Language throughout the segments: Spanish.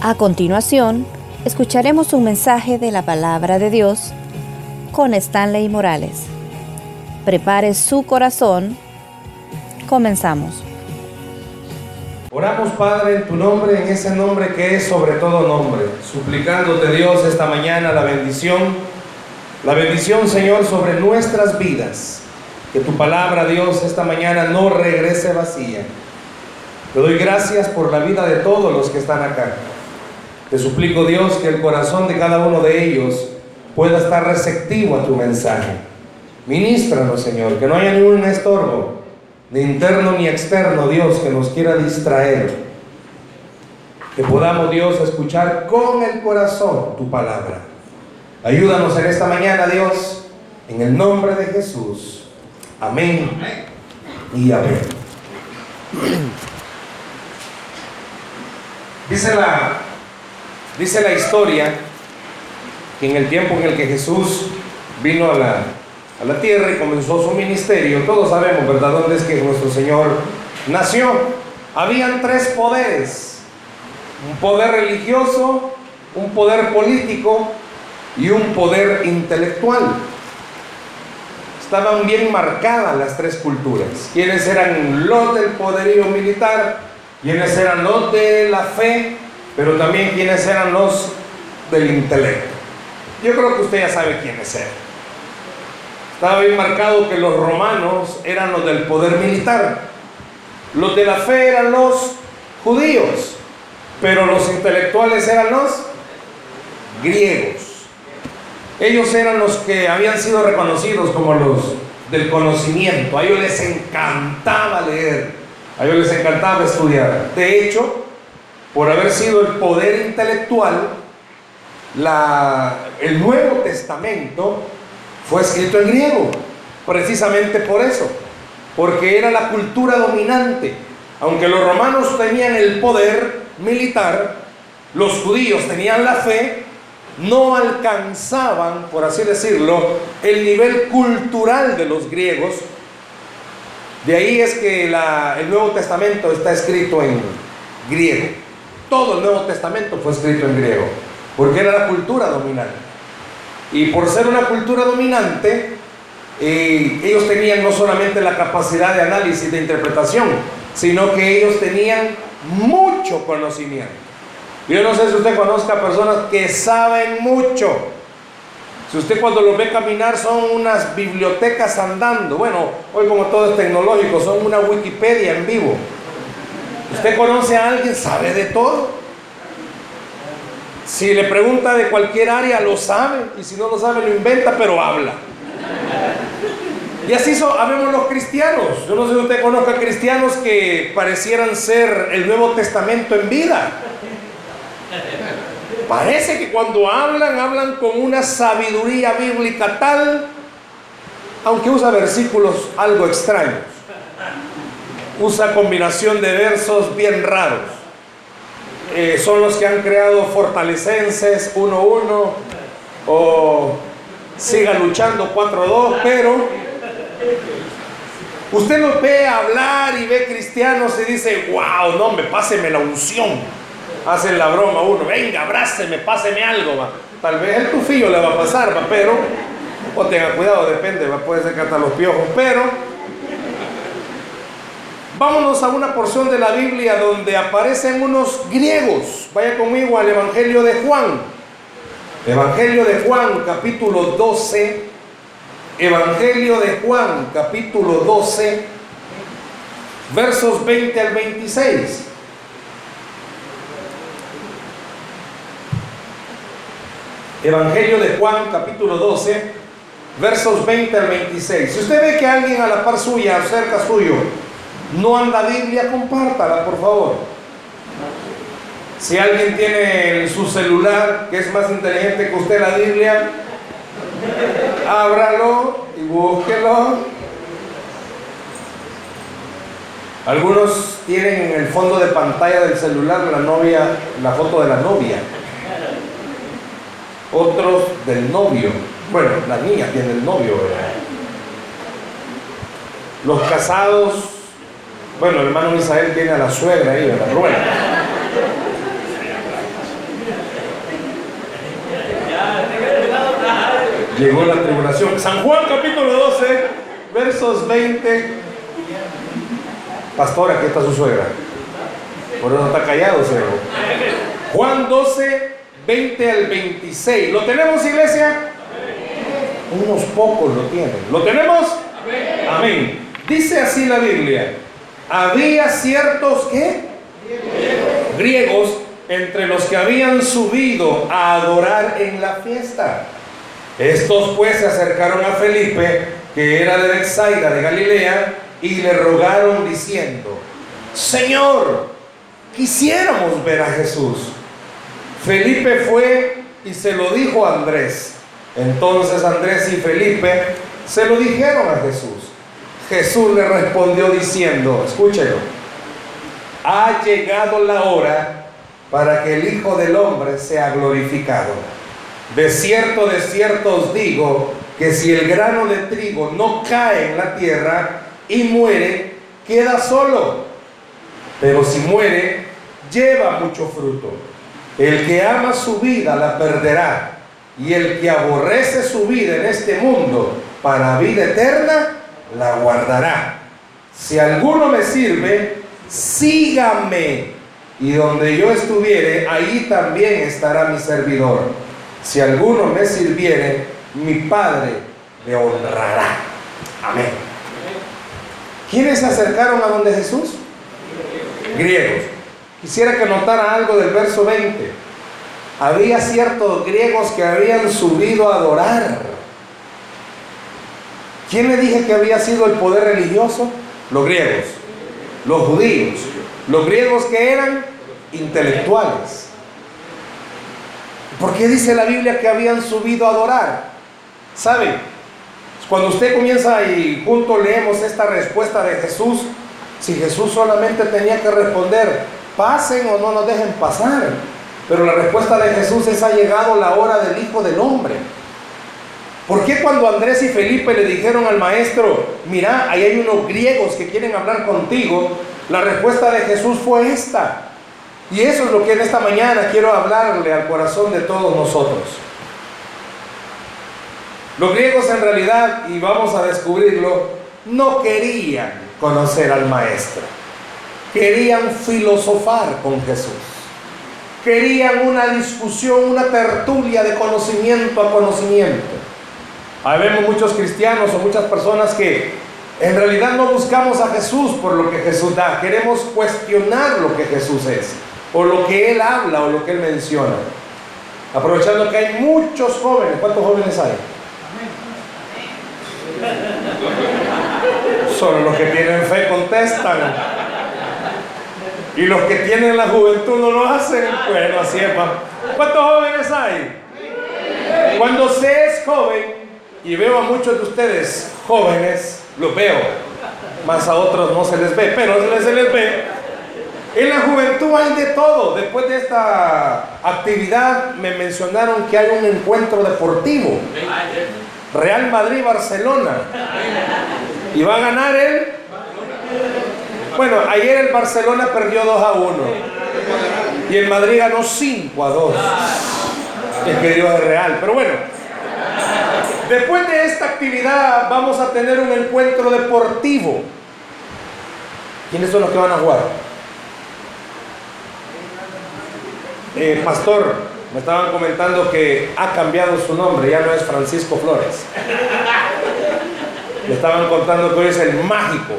A continuación, escucharemos un mensaje de la palabra de Dios con Stanley Morales. Prepare su corazón. Comenzamos. Oramos, Padre, en tu nombre, en ese nombre que es sobre todo nombre, suplicándote, Dios, esta mañana la bendición, la bendición, Señor, sobre nuestras vidas. Que tu palabra, Dios, esta mañana no regrese vacía. Te doy gracias por la vida de todos los que están acá. Te suplico, Dios, que el corazón de cada uno de ellos pueda estar receptivo a tu mensaje. Ministranos, Señor, que no haya ningún estorbo, ni interno ni externo, Dios, que nos quiera distraer. Que podamos, Dios, escuchar con el corazón tu palabra. Ayúdanos en esta mañana, Dios, en el nombre de Jesús. Amén y amén. Dice la Dice la historia que en el tiempo en el que Jesús vino a la, a la tierra y comenzó su ministerio, todos sabemos, ¿verdad?, dónde es que nuestro Señor nació. Habían tres poderes, un poder religioso, un poder político y un poder intelectual. Estaban bien marcadas las tres culturas. Quienes eran los del poderío militar, quienes eran los de la fe pero también quiénes eran los del intelecto. Yo creo que usted ya sabe quiénes eran. Estaba bien marcado que los romanos eran los del poder militar, los de la fe eran los judíos, pero los intelectuales eran los griegos. Ellos eran los que habían sido reconocidos como los del conocimiento. A ellos les encantaba leer, a ellos les encantaba estudiar. De hecho, por haber sido el poder intelectual, el Nuevo Testamento fue escrito en griego, precisamente por eso, porque era la cultura dominante. Aunque los romanos tenían el poder militar, los judíos tenían la fe, no alcanzaban, por así decirlo, el nivel cultural de los griegos. De ahí es que el Nuevo Testamento está escrito en griego. Todo el Nuevo Testamento fue escrito en griego, porque era la cultura dominante. Y por ser una cultura dominante, eh, ellos tenían no solamente la capacidad de análisis, de interpretación, sino que ellos tenían mucho conocimiento. Yo no sé si usted conozca personas que saben mucho. Si usted cuando los ve caminar son unas bibliotecas andando. Bueno, hoy como todo es tecnológico, son una Wikipedia en vivo. Usted conoce a alguien, sabe de todo. Si le pregunta de cualquier área, lo sabe. Y si no lo sabe, lo inventa, pero habla. Y así sabemos los cristianos. Yo no sé si usted conozca cristianos que parecieran ser el Nuevo Testamento en vida. Parece que cuando hablan, hablan con una sabiduría bíblica tal, aunque usa versículos algo extraños usa combinación de versos bien raros. Eh, son los que han creado Fortalecenses 1-1 o Siga luchando 4-2, pero usted los ve hablar y ve cristianos y dice, wow, no, me páseme la unción. Hacen la broma uno, venga, abráceme, páseme algo. Va. Tal vez el tufillo le va a pasar, pero, o tenga cuidado, depende, va, puede ser que hasta los piojos, pero Vámonos a una porción de la Biblia donde aparecen unos griegos. Vaya conmigo al Evangelio de Juan. Evangelio de Juan, capítulo 12. Evangelio de Juan, capítulo 12, versos 20 al 26. Evangelio de Juan, capítulo 12, versos 20 al 26. Si usted ve que alguien a la par suya, cerca suyo, no anda Biblia, compártala, por favor. Si alguien tiene su celular que es más inteligente que usted la Biblia, ábralo y búsquelo. Algunos tienen en el fondo de pantalla del celular la novia, la foto de la novia. Otros del novio. Bueno, la niña tiene el novio, Los casados bueno, hermano Misael tiene a la suegra ahí, ¿verdad? Rubén. Llegó la tribulación. San Juan capítulo 12, versos 20. Pastor, aquí está su suegra. Por eso está callado, suegro. Juan 12, 20 al 26. ¿Lo tenemos, iglesia? Unos pocos lo tienen. ¿Lo tenemos? Amén. Dice así la Biblia. Había ciertos que griegos entre los que habían subido a adorar en la fiesta. Estos pues se acercaron a Felipe, que era de Bethsaida de Galilea, y le rogaron diciendo: Señor, quisiéramos ver a Jesús. Felipe fue y se lo dijo a Andrés. Entonces Andrés y Felipe se lo dijeron a Jesús. Jesús le respondió diciendo, escúchelo, ha llegado la hora para que el Hijo del Hombre sea glorificado. De cierto, de cierto os digo que si el grano de trigo no cae en la tierra y muere, queda solo. Pero si muere, lleva mucho fruto. El que ama su vida la perderá. Y el que aborrece su vida en este mundo para vida eterna, la guardará. Si alguno me sirve, sígame. Y donde yo estuviere, ahí también estará mi servidor. Si alguno me sirviere, mi Padre le honrará. Amén. ¿Quiénes se acercaron a donde Jesús? Griegos. Quisiera que notara algo del verso 20. Había ciertos griegos que habían subido a adorar. ¿Quién le dije que había sido el poder religioso? Los griegos, los judíos, los griegos que eran intelectuales. ¿Por qué dice la Biblia que habían subido a adorar? ¿Sabe? Cuando usted comienza y junto leemos esta respuesta de Jesús, si Jesús solamente tenía que responder, pasen o no nos dejen pasar. Pero la respuesta de Jesús es, ha llegado la hora del Hijo del Hombre. ¿Por qué cuando Andrés y Felipe le dijeron al maestro, mira, ahí hay unos griegos que quieren hablar contigo? La respuesta de Jesús fue esta. Y eso es lo que en esta mañana quiero hablarle al corazón de todos nosotros. Los griegos en realidad, y vamos a descubrirlo, no querían conocer al maestro. Querían filosofar con Jesús. Querían una discusión, una tertulia de conocimiento a conocimiento. Ahí vemos muchos cristianos o muchas personas que en realidad no buscamos a Jesús por lo que Jesús da. Queremos cuestionar lo que Jesús es, o lo que Él habla, o lo que Él menciona. Aprovechando que hay muchos jóvenes. ¿Cuántos jóvenes hay? Solo los que tienen fe contestan. Y los que tienen la juventud no lo hacen. Bueno, así es. ¿Cuántos jóvenes hay? Cuando se es joven, y veo a muchos de ustedes jóvenes, los veo, más a otros no se les ve, pero se les ve. En la juventud hay de todo. Después de esta actividad me mencionaron que hay un encuentro deportivo. Real Madrid-Barcelona. ¿Y va a ganar él? Bueno, ayer el Barcelona perdió 2 a 1. Y el Madrid ganó 5 a 2. Es que Dios es real. Pero bueno, después de esta actividad vamos a tener un encuentro deportivo. ¿Quiénes son los que van a jugar? Eh, pastor, me estaban comentando que ha cambiado su nombre, ya no es Francisco Flores. Me estaban contando que hoy es el mágico.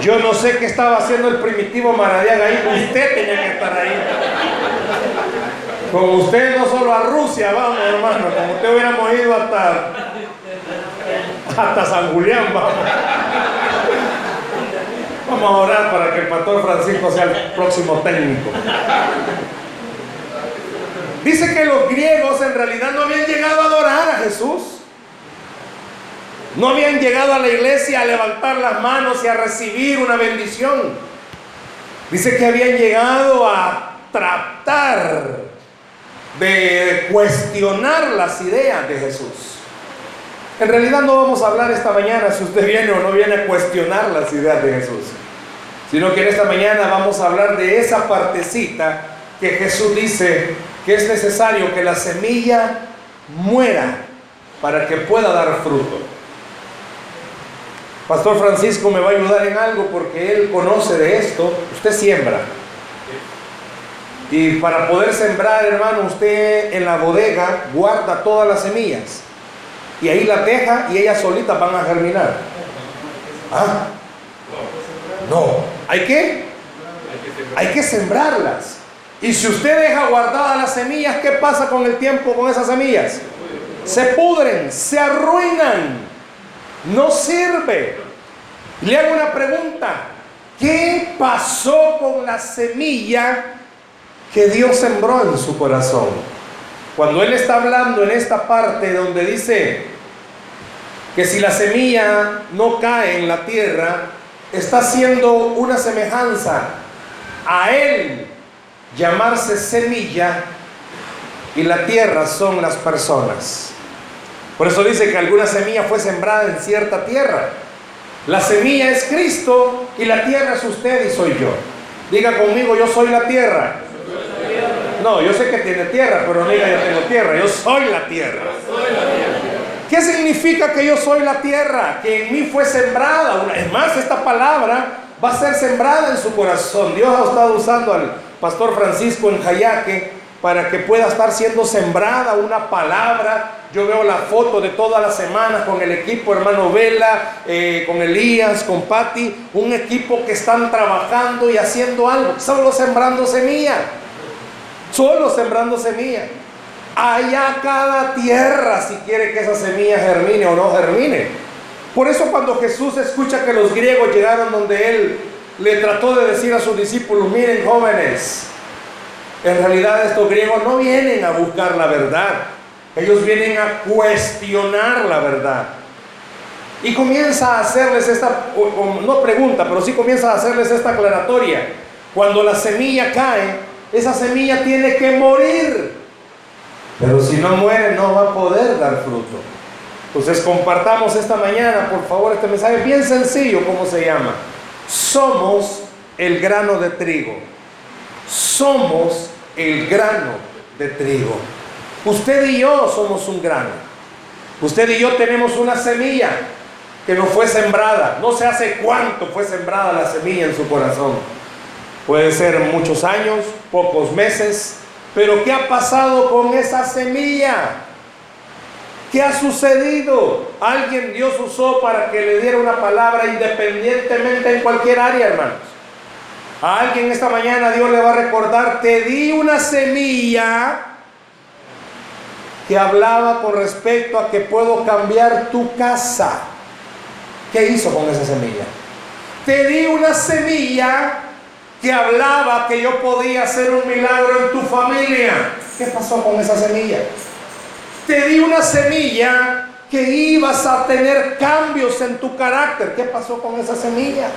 Yo no sé qué estaba haciendo el primitivo Maradiaga ahí, usted tenía que estar ahí. Con usted no solo a Rusia, vamos hermano, como usted hubiéramos ido hasta, hasta San Julián, vamos. Vamos a orar para que el pastor Francisco sea el próximo técnico. Dice que los griegos en realidad no habían llegado a adorar a Jesús. No habían llegado a la iglesia a levantar las manos y a recibir una bendición. Dice que habían llegado a tratar de cuestionar las ideas de Jesús. En realidad no vamos a hablar esta mañana si usted viene o no viene a cuestionar las ideas de Jesús, sino que en esta mañana vamos a hablar de esa partecita que Jesús dice que es necesario que la semilla muera para que pueda dar fruto. Pastor Francisco me va a ayudar en algo porque él conoce de esto. Usted siembra. Y para poder sembrar, hermano, usted en la bodega guarda todas las semillas. Y ahí las deja y ellas solitas van a germinar. ¿Ah? No. ¿Hay que? Hay que sembrarlas. Y si usted deja guardadas las semillas, ¿qué pasa con el tiempo con esas semillas? Se pudren, se arruinan. No sirve. Le hago una pregunta. ¿Qué pasó con la semilla que Dios sembró en su corazón? Cuando Él está hablando en esta parte donde dice que si la semilla no cae en la tierra, está haciendo una semejanza a Él llamarse semilla y la tierra son las personas. Por eso dice que alguna semilla fue sembrada en cierta tierra. La semilla es Cristo y la tierra es usted y soy yo. Diga conmigo, yo soy la tierra. No, yo sé que tiene tierra, pero no diga yo tengo tierra, yo soy la tierra. ¿Qué significa que yo soy la tierra? Que en mí fue sembrada. Es más, esta palabra va a ser sembrada en su corazón. Dios ha estado usando al pastor Francisco en Jayaque para que pueda estar siendo sembrada una palabra. Yo veo la foto de todas las semanas con el equipo, hermano Vela, eh, con Elías, con Patti, un equipo que están trabajando y haciendo algo, solo sembrando semilla, solo sembrando semilla. Allá cada tierra si quiere que esa semilla germine o no germine. Por eso cuando Jesús escucha que los griegos llegaron donde Él le trató de decir a sus discípulos, miren jóvenes, en realidad estos griegos no vienen a buscar la verdad, ellos vienen a cuestionar la verdad. Y comienza a hacerles esta, no pregunta, pero sí comienza a hacerles esta aclaratoria. Cuando la semilla cae, esa semilla tiene que morir. Pero si no muere, no va a poder dar fruto. Entonces compartamos esta mañana, por favor, este mensaje bien sencillo, ¿cómo se llama? Somos el grano de trigo. Somos el grano de trigo. Usted y yo somos un grano. Usted y yo tenemos una semilla que no fue sembrada. No sé hace cuánto fue sembrada la semilla en su corazón. Puede ser muchos años, pocos meses. Pero ¿qué ha pasado con esa semilla? ¿Qué ha sucedido? Alguien Dios usó para que le diera una palabra independientemente en cualquier área, hermanos. A alguien esta mañana Dios le va a recordar, te di una semilla que hablaba con respecto a que puedo cambiar tu casa. ¿Qué hizo con esa semilla? Te di una semilla que hablaba que yo podía hacer un milagro en tu familia. ¿Qué pasó con esa semilla? Te di una semilla que ibas a tener cambios en tu carácter. ¿Qué pasó con esa semilla?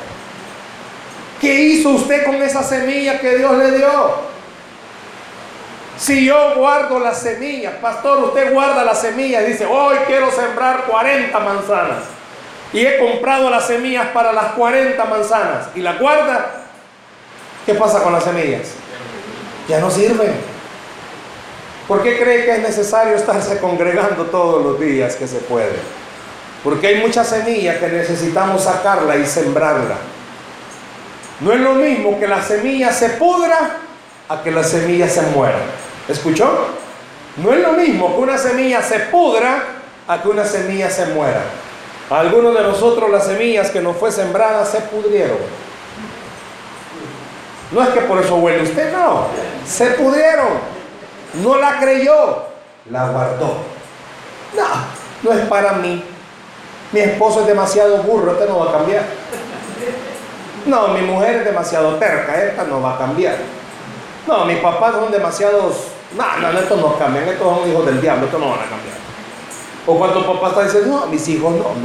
¿Qué hizo usted con esa semilla que Dios le dio? Si yo guardo la semilla, pastor, usted guarda la semilla y dice, hoy quiero sembrar 40 manzanas. Y he comprado las semillas para las 40 manzanas. Y la guarda, ¿qué pasa con las semillas? Ya no sirven. ¿Por qué cree que es necesario estarse congregando todos los días que se puede? Porque hay mucha semilla que necesitamos sacarla y sembrarla. No es lo mismo que la semilla se pudra a que la semilla se muera. ¿Escuchó? No es lo mismo que una semilla se pudra a que una semilla se muera. Algunos de nosotros las semillas que nos fue sembrada se pudrieron. No es que por eso huele usted, no. Se pudrieron. No la creyó, la guardó. No, no es para mí. Mi esposo es demasiado burro, este no va a cambiar. No, mi mujer es demasiado terca, esta no va a cambiar. No, mis papás son demasiados. No, no, estos no cambian, estos son hijos del diablo, estos no van a cambiar. O cuando papá está diciendo, no, mis hijos no,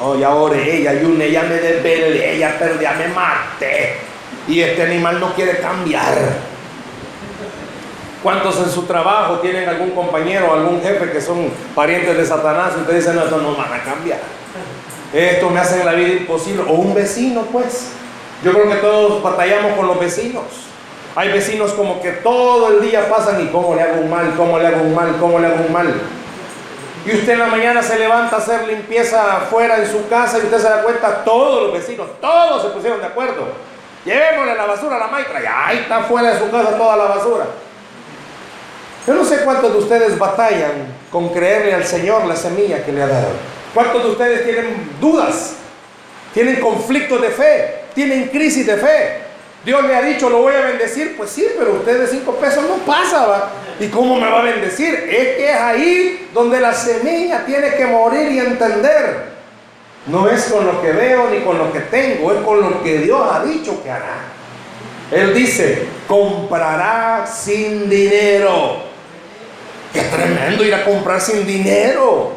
no, ya oré, ella ayuné, ya me desvelé, ya perdí, ya me maté. Y este animal no quiere cambiar. ¿Cuántos en su trabajo tienen algún compañero o algún jefe que son parientes de Satanás y ustedes dicen, no, esto no van a cambiar? Esto me hace la vida imposible. O un vecino, pues. Yo creo que todos batallamos con los vecinos. Hay vecinos como que todo el día pasan y cómo le hago un mal, cómo le hago un mal, cómo le hago un mal. Y usted en la mañana se levanta a hacer limpieza afuera en su casa y usted se da cuenta, todos los vecinos, todos se pusieron de acuerdo. Llevémosle la basura a la maitra y ahí está fuera de su casa toda la basura. Yo no sé cuántos de ustedes batallan con creerle al Señor la semilla que le ha dado. ¿Cuántos de ustedes tienen dudas? ¿Tienen conflictos de fe? ¿Tienen crisis de fe? Dios le ha dicho, lo voy a bendecir. Pues sí, pero usted de cinco pesos no pasa. ¿Y cómo me va a bendecir? Es que es ahí donde la semilla tiene que morir y entender. No es con lo que veo ni con lo que tengo, es con lo que Dios ha dicho que hará. Él dice, comprará sin dinero. Qué tremendo ir a comprar sin dinero.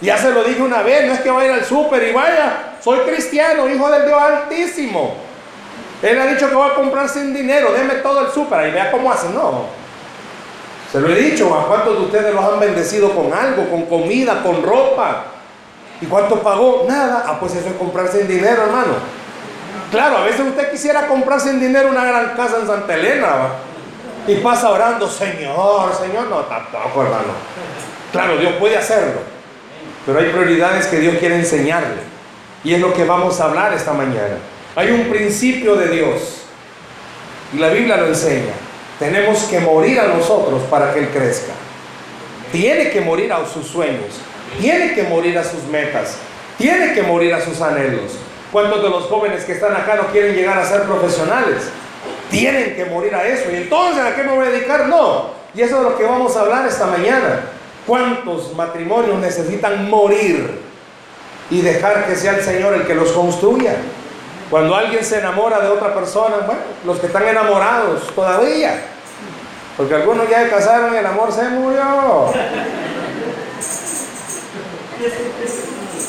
Ya se lo dije una vez, no es que vaya al súper y vaya, soy cristiano, hijo del Dios Altísimo. Él ha dicho que va a comprar sin dinero, déme todo el súper y vea cómo hace. No. Se lo he dicho, ¿a cuántos de ustedes los han bendecido con algo, con comida, con ropa? ¿Y cuánto pagó? Nada. Ah, pues eso es comprar sin dinero, hermano. Claro, a veces usted quisiera comprar sin dinero una gran casa en Santa Elena, ¿va? y pasa orando, Señor, Señor, no, tampoco, hermano. Claro, Dios puede hacerlo, pero hay prioridades que Dios quiere enseñarle. Y es lo que vamos a hablar esta mañana. Hay un principio de Dios, y la Biblia lo enseña. Tenemos que morir a nosotros para que Él crezca. Tiene que morir a sus sueños, tiene que morir a sus metas, tiene que morir a sus anhelos. ¿Cuántos de los jóvenes que están acá no quieren llegar a ser profesionales? Tienen que morir a eso. Y entonces, ¿a qué me voy a dedicar? No. Y eso es lo que vamos a hablar esta mañana. ¿Cuántos matrimonios necesitan morir y dejar que sea el Señor el que los construya? Cuando alguien se enamora de otra persona, bueno, los que están enamorados todavía, porque algunos ya se casaron y el amor se murió.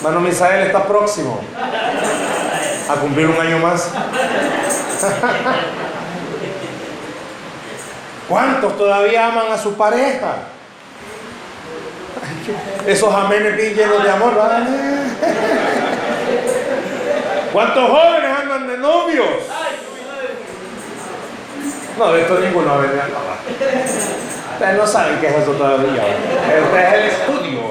Mano Misael está próximo a cumplir un año más. ¿Cuántos todavía aman a su pareja? Esos amenes bien llenos de amor, ¿verdad? ¿Cuántos jóvenes andan de novios? No, de esto ninguno venido Ustedes no saben qué es eso todavía. Ustedes es el estudio.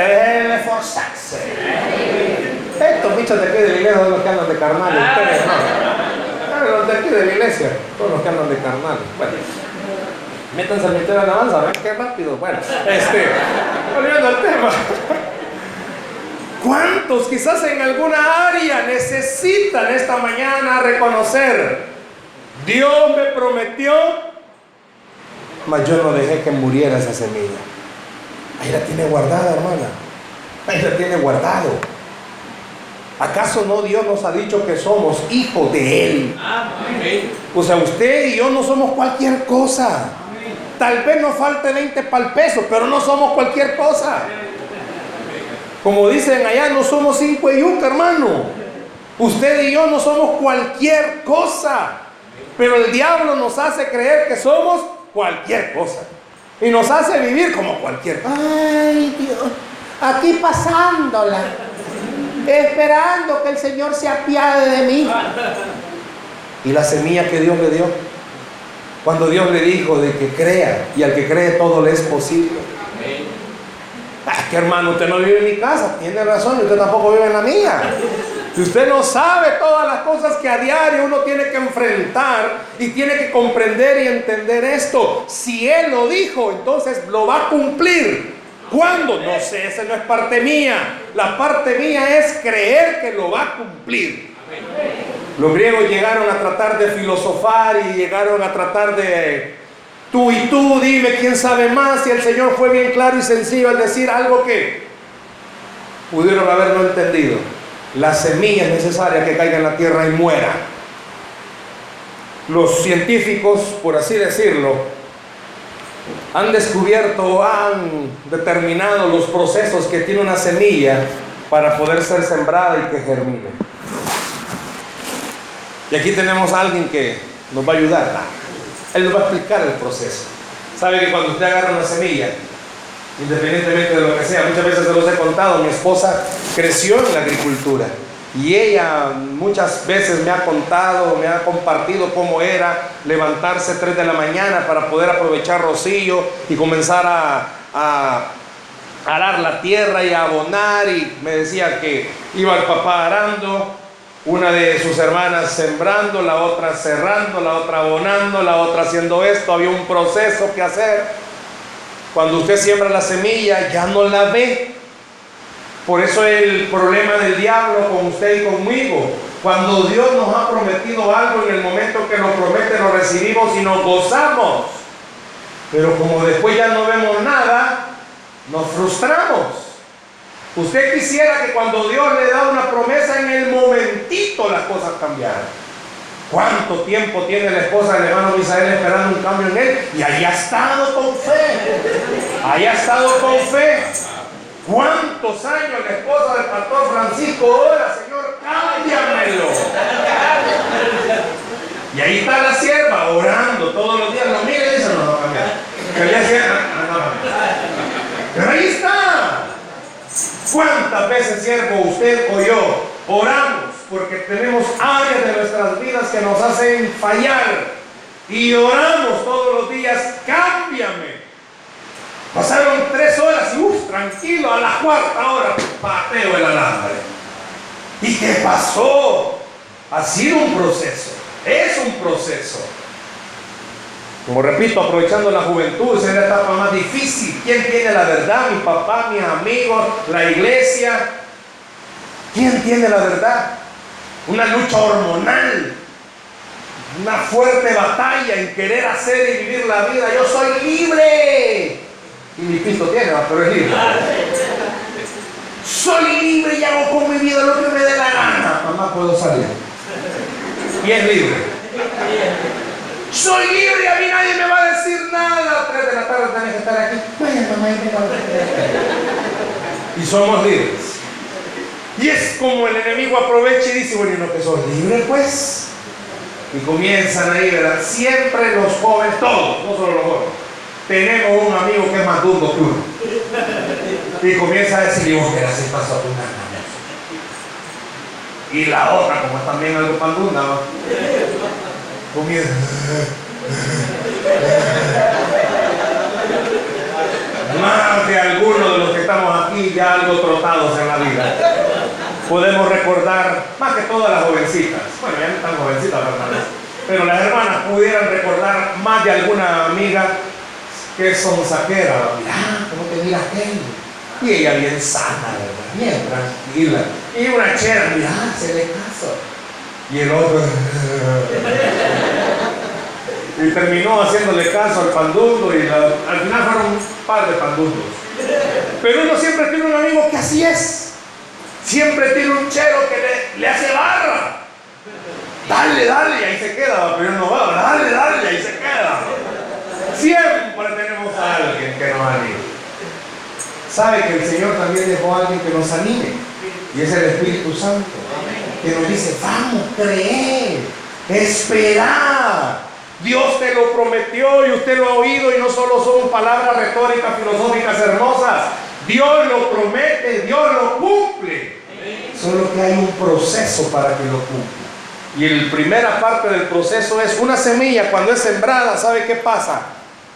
Es el esforzarse. Estos bichos de aquí de la iglesia son los que andan de carnal. Ustedes no los de aquí de la iglesia, todos los que andan de carnal. Bueno, métanse al ministerio de alabanza, ven qué rápido. Bueno, este, volviendo al tema. ¿Cuántos quizás en alguna área necesitan esta mañana reconocer? Dios me prometió, mas yo no dejé que muriera esa semilla. Ahí la tiene guardada, hermana. Ahí la tiene guardado. ¿Acaso no Dios nos ha dicho que somos hijos de Él? O sea, usted y yo no somos cualquier cosa. Tal vez nos falte 20 para el peso, pero no somos cualquier cosa. Como dicen allá, no somos cinco yuca, hermano. Usted y yo no somos cualquier cosa. Pero el diablo nos hace creer que somos cualquier cosa. Y nos hace vivir como cualquier. Ay, Dios. Aquí pasándola esperando que el Señor se apiade de mí. Y la semilla que Dios le dio, cuando Dios le dijo de que crea y al que cree todo le es posible. Ah, que hermano, usted no vive en mi casa, tiene razón, usted tampoco vive en la mía. Si usted no sabe todas las cosas que a diario uno tiene que enfrentar y tiene que comprender y entender esto, si Él lo dijo, entonces lo va a cumplir. ¿Cuándo? No sé, esa no es parte mía. La parte mía es creer que lo va a cumplir. Los griegos llegaron a tratar de filosofar y llegaron a tratar de tú y tú, dime quién sabe más. Y el Señor fue bien claro y sencillo al decir algo que pudieron haberlo entendido. La semilla es necesaria que caiga en la tierra y muera. Los científicos, por así decirlo, han descubierto, han determinado los procesos que tiene una semilla para poder ser sembrada y que germine. Y aquí tenemos a alguien que nos va a ayudar. Él nos va a explicar el proceso. Sabe que cuando usted agarra una semilla, independientemente de lo que sea, muchas veces se los he contado, mi esposa creció en la agricultura. Y ella muchas veces me ha contado, me ha compartido cómo era levantarse 3 de la mañana para poder aprovechar rocío y comenzar a, a arar la tierra y a abonar. Y me decía que iba el papá arando, una de sus hermanas sembrando, la otra cerrando, la otra abonando, la otra haciendo esto. Había un proceso que hacer. Cuando usted siembra la semilla, ya no la ve por eso el problema del diablo con usted y conmigo. Cuando Dios nos ha prometido algo, en el momento que nos promete, lo recibimos y nos gozamos. Pero como después ya no vemos nada, nos frustramos. Usted quisiera que cuando Dios le da una promesa, en el momentito las cosas cambiaran. ¿Cuánto tiempo tiene la esposa del hermano Misael esperando un cambio en él? Y ahí ha estado con fe. Ahí ha estado con fe. ¿Cuántos años la esposa del pastor Francisco ora, Señor, cámbiamelo? Y ahí está la sierva orando todos los días. No, mire, dice, no, no, cambiar. Pero ahí está. ¿Cuántas veces, siervo, usted o yo oramos porque tenemos áreas de nuestras vidas que nos hacen fallar? Y oramos todos los días, cámbiame. Pasaron tres horas y uff, tranquilo, a la cuarta hora pateo el alambre. ¿Y qué pasó? Ha sido un proceso, es un proceso. Como repito, aprovechando la juventud, es la etapa más difícil. ¿Quién tiene la verdad? Mi papá, mis amigos, la iglesia. ¿Quién tiene la verdad? Una lucha hormonal, una fuerte batalla en querer hacer y vivir la vida. Yo soy libre. Y mi piso tiene, pero es libre. Soy libre y hago con mi vida lo que me dé la gana. Mamá, puedo salir. Y es libre. Soy libre a mí nadie me va a decir nada. Tres de la tarde tenés que estar aquí. Vaya, mamá, y somos libres. Y es como el enemigo aprovecha y dice, bueno, ¿y no que sos libre pues? Y comienzan ahí, ¿verdad? Siempre los jóvenes, todos, no solo los jóvenes tenemos un amigo que es más duro que uno. Y comienza a decir, vos qué así pasó tu Y la otra, como es también algo pandunda, Más de algunos de los que estamos aquí ya algo trotados en la vida. Podemos recordar, más que todas las jovencitas, bueno, ya no están jovencitas, pero las hermanas pudieran recordar más de alguna amiga que son saquera, mira, ¿cómo te mira aquel? Y ella bien sana, ¿verdad? Bien tranquila. Y una chera, mira, se le casó. Y el otro. y terminó haciéndole caso al pandundo y al final fueron un par de pandundos. Pero uno siempre tiene un amigo que así es. Siempre tiene un chero que le, hace barra. Dale, dale, ahí se queda, pero no va, dale, dale, ahí se queda. Siempre tenemos a alguien que nos anime. Sabe que el Señor también dejó a alguien que nos anime. Y es el Espíritu Santo. Que nos dice, vamos, creer, esperar. Dios te lo prometió y usted lo ha oído y no solo son palabras retóricas, filosóficas hermosas. Dios lo promete, Dios lo cumple. Solo que hay un proceso para que lo cumpla. Y la primera parte del proceso es una semilla cuando es sembrada, ¿sabe qué pasa?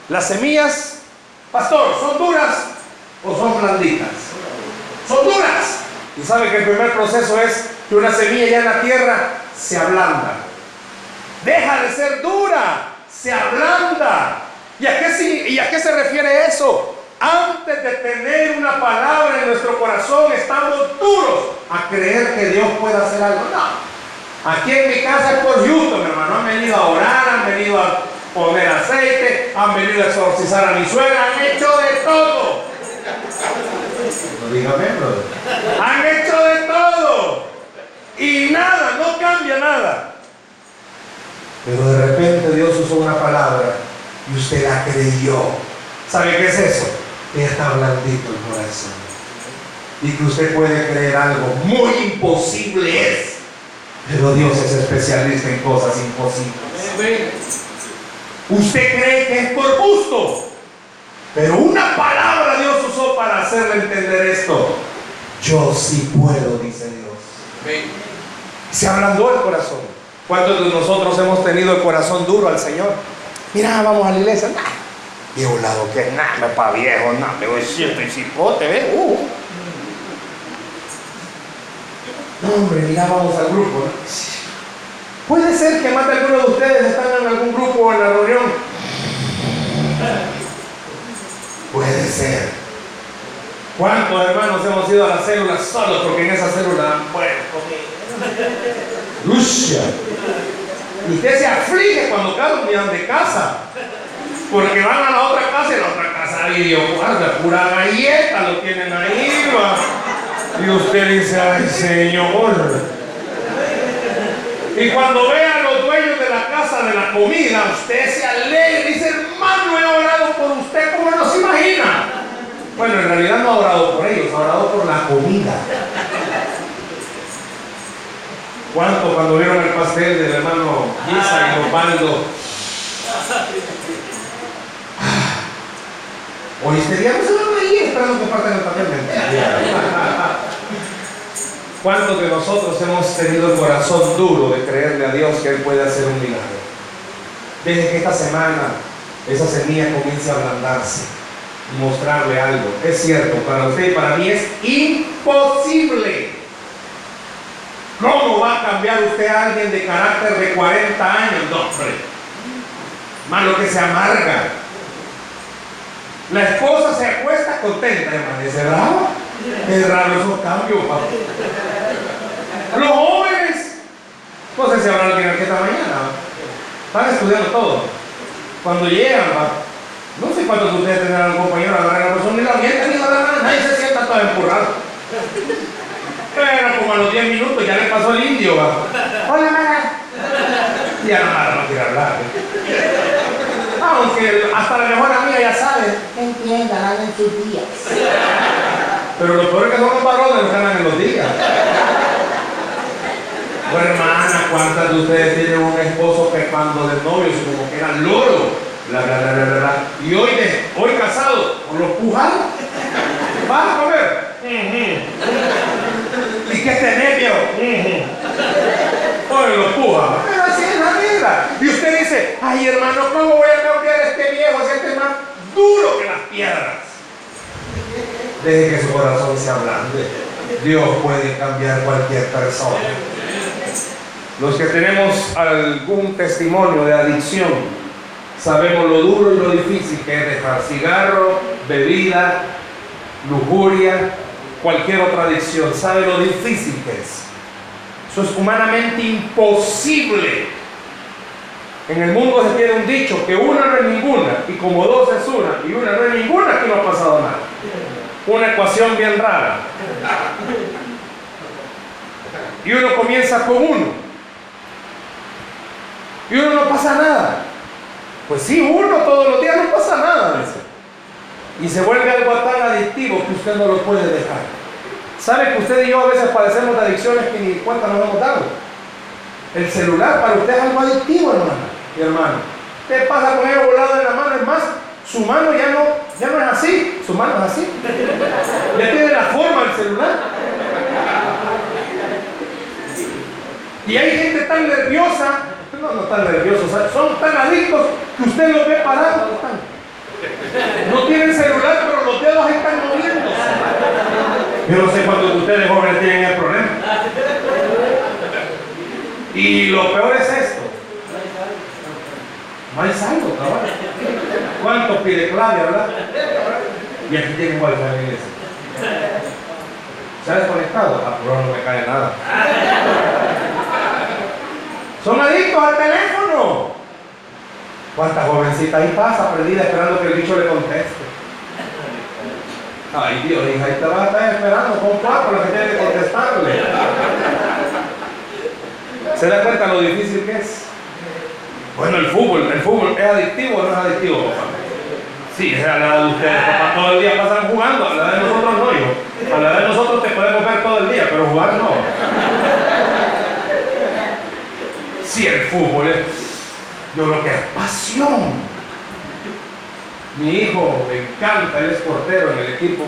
Las semillas, pastor, ¿son duras o son blanditas? Son duras. Y sabe que el primer proceso es que una semilla ya en la tierra se ablanda. Deja de ser dura, se ablanda. ¿Y a qué, y a qué se refiere eso? Antes de tener una palabra en nuestro corazón, estamos duros a creer que Dios puede hacer algo. No. Aquí en mi casa es por mi hermano. Han venido a orar, han venido a poner aceite, han venido a exorcizar a mi suegra, han hecho de todo. No dígame, Han hecho de todo. Y nada, no cambia nada. Pero de repente Dios usó una palabra y usted la creyó. ¿Sabe qué es eso? Que está blandito el corazón. Y que usted puede creer algo muy imposible es. Pero Dios es especialista en cosas imposibles. Usted cree que es por gusto. Pero una palabra Dios usó para hacerle entender esto. Yo sí puedo, dice Dios. Se ablandó el corazón. ¿Cuántos de nosotros hemos tenido el corazón duro al Señor? Mira, vamos a la iglesia. Nah, lado que nada, me pa viejo, nada, me voy cierto y cipote, ¿ves? Uh. No, hombre, mira, vamos al grupo. Puede ser que más de algunos de ustedes están en algún grupo o en la reunión. Puede ser. ¿Cuántos hermanos hemos ido a las células solos porque en esa célula puesto Lucia. Y usted se aflige cuando cambian de casa. Porque van a la otra casa y la otra casa hay guarda, pura galleta lo tienen ahí. Y usted dice, ay Señor. Y cuando ve a los dueños de la casa de la comida, usted se alegra y dice, hermano, he orado por usted como no se imagina. Bueno, en realidad no ha orado por ellos, ha orado por la comida. ¿Cuánto cuando vieron el pastel del hermano Gisa y Osvaldo? Hoy este día no se van a ir esperando que partan el pastel. ¿Cuántos de nosotros hemos tenido el corazón duro de creerle a Dios que Él puede hacer un milagro? Desde que esta semana esa semilla comience a ablandarse y mostrarle algo. Es cierto, para usted y para mí es imposible. ¿Cómo va a cambiar usted a alguien de carácter de 40 años? Hombre. Más lo que se amarga. La esposa se acuesta contenta. ¿Es brava? Es raro esos cambios, papá. Los jóvenes, no sé si habrá alguien aquí esta mañana, están estudiando todo. Cuando llegan, va, no sé cuántos de ustedes tendrán un compañero a la persona, ni la mienten ni la nadie se sienta todo empurrado. Pero como a los 10 minutos ya le pasó el indio, va. Hola, Mara. Ya no, Mara no quiere hablar. Aunque hasta la mejor amiga ya sabe. Entiendan, hagan sus días. Pero lo peor es que son los varones los que andan en los días. Bueno, hermana, ¿cuántas de ustedes tienen un esposo que cuando de novio como que era loro? Bla, bla, bla, bla, bla. Y hoy, de, hoy casado, con los pujados. ¿Vas qué tenés, viejo? Hoy los puja. Pero así es la vida. Y usted dice, ay hermano, ¿cómo voy a cambiar a este viejo si este es más duro que las piedras? Deje que su corazón se ablande. Dios puede cambiar cualquier persona. Los que tenemos algún testimonio de adicción, sabemos lo duro y lo difícil que es dejar cigarro, bebida, lujuria, cualquier otra adicción. Sabe lo difícil que es. Eso es humanamente imposible. En el mundo se tiene un dicho que una no es ninguna y como dos es una y una no es ninguna, aquí no ha pasado nada. Una ecuación bien rara. Y uno comienza con uno y uno no pasa nada. Pues sí, uno todos los días no pasa nada. Dice. Y se vuelve algo tan adictivo que usted no lo puede dejar. ¿Sabe que usted y yo a veces padecemos de adicciones que ni cuenta nos hemos dado? El celular para usted es algo adictivo, hermana y hermano. Usted pasa con él volado en la mano, es más, su mano ya no, ya no es así, su mano es así. Ya tiene la forma del celular. Y hay gente tan nerviosa no, no están nerviosos, son tan adictos que usted los ve parados. No tienen celular, pero los dedos están moviendo. Yo no sé cuántos de ustedes jóvenes tienen el problema. Y lo peor es esto. No hay saldo, cabrón. ¿Cuántos pide clave, verdad? Y aquí tienen wifi en iglesia. ¿Se ha desconectado? Ah, pero no me cae nada. Son adictos al teléfono. ¿Cuántas jovencitas ahí pasa perdida esperando que el bicho le conteste? Ay Dios, hija, ahí te vas a estar esperando con cuatro los que tiene que contestarle. ¿Se da cuenta lo difícil que es? Bueno, el fútbol, ¿el fútbol es adictivo o no es adictivo, papá? Sí, es a la de ustedes, papá, todo el día pasan jugando, a la de nosotros no, hijo. A la de nosotros te podemos ver todo el día, pero jugar no. Si el fútbol es, yo lo que es pasión. Mi hijo me encanta, él es portero en el equipo.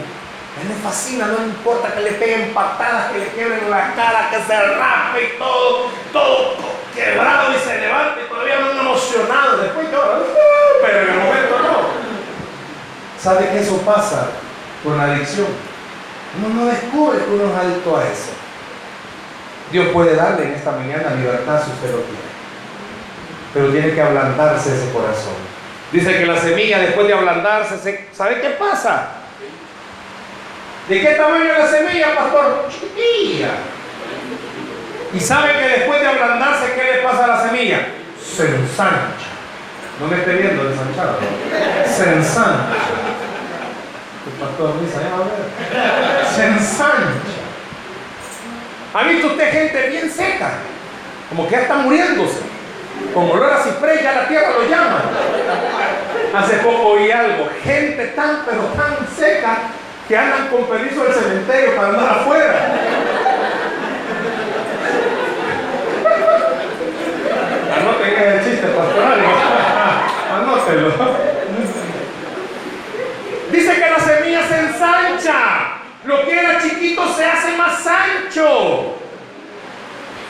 Él le fascina, no importa que le peguen patadas, que le quiebren la cara, que se rape y todo, todo quebrado y se levante y todavía no emocionado. Después llora, pero en el momento no. ¿Sabe que eso pasa con la adicción? Uno no descubre que uno es alto a eso. Dios puede darle en esta mañana libertad si usted lo quiere. Pero tiene que ablandarse ese corazón. Dice que la semilla después de ablandarse, ¿sabe qué pasa? ¿De qué tamaño es la semilla, pastor? Chiquitilla. Y sabe que después de ablandarse, ¿qué le pasa a la semilla? Se ensancha. No me esté viendo ensanchado. Se ensancha. El pastor dice, a ver. Se ensancha. ¿Ha visto usted gente bien seca? Como que ya está muriéndose. Con olor a ciprés ya la tierra lo llama. Hace poco oí algo. Gente tan pero tan seca que andan con permiso del cementerio para andar afuera. Anoten el chiste pastoral. Anótelo. Dice que la semilla se ensancha. Lo que era chiquito se hace más ancho.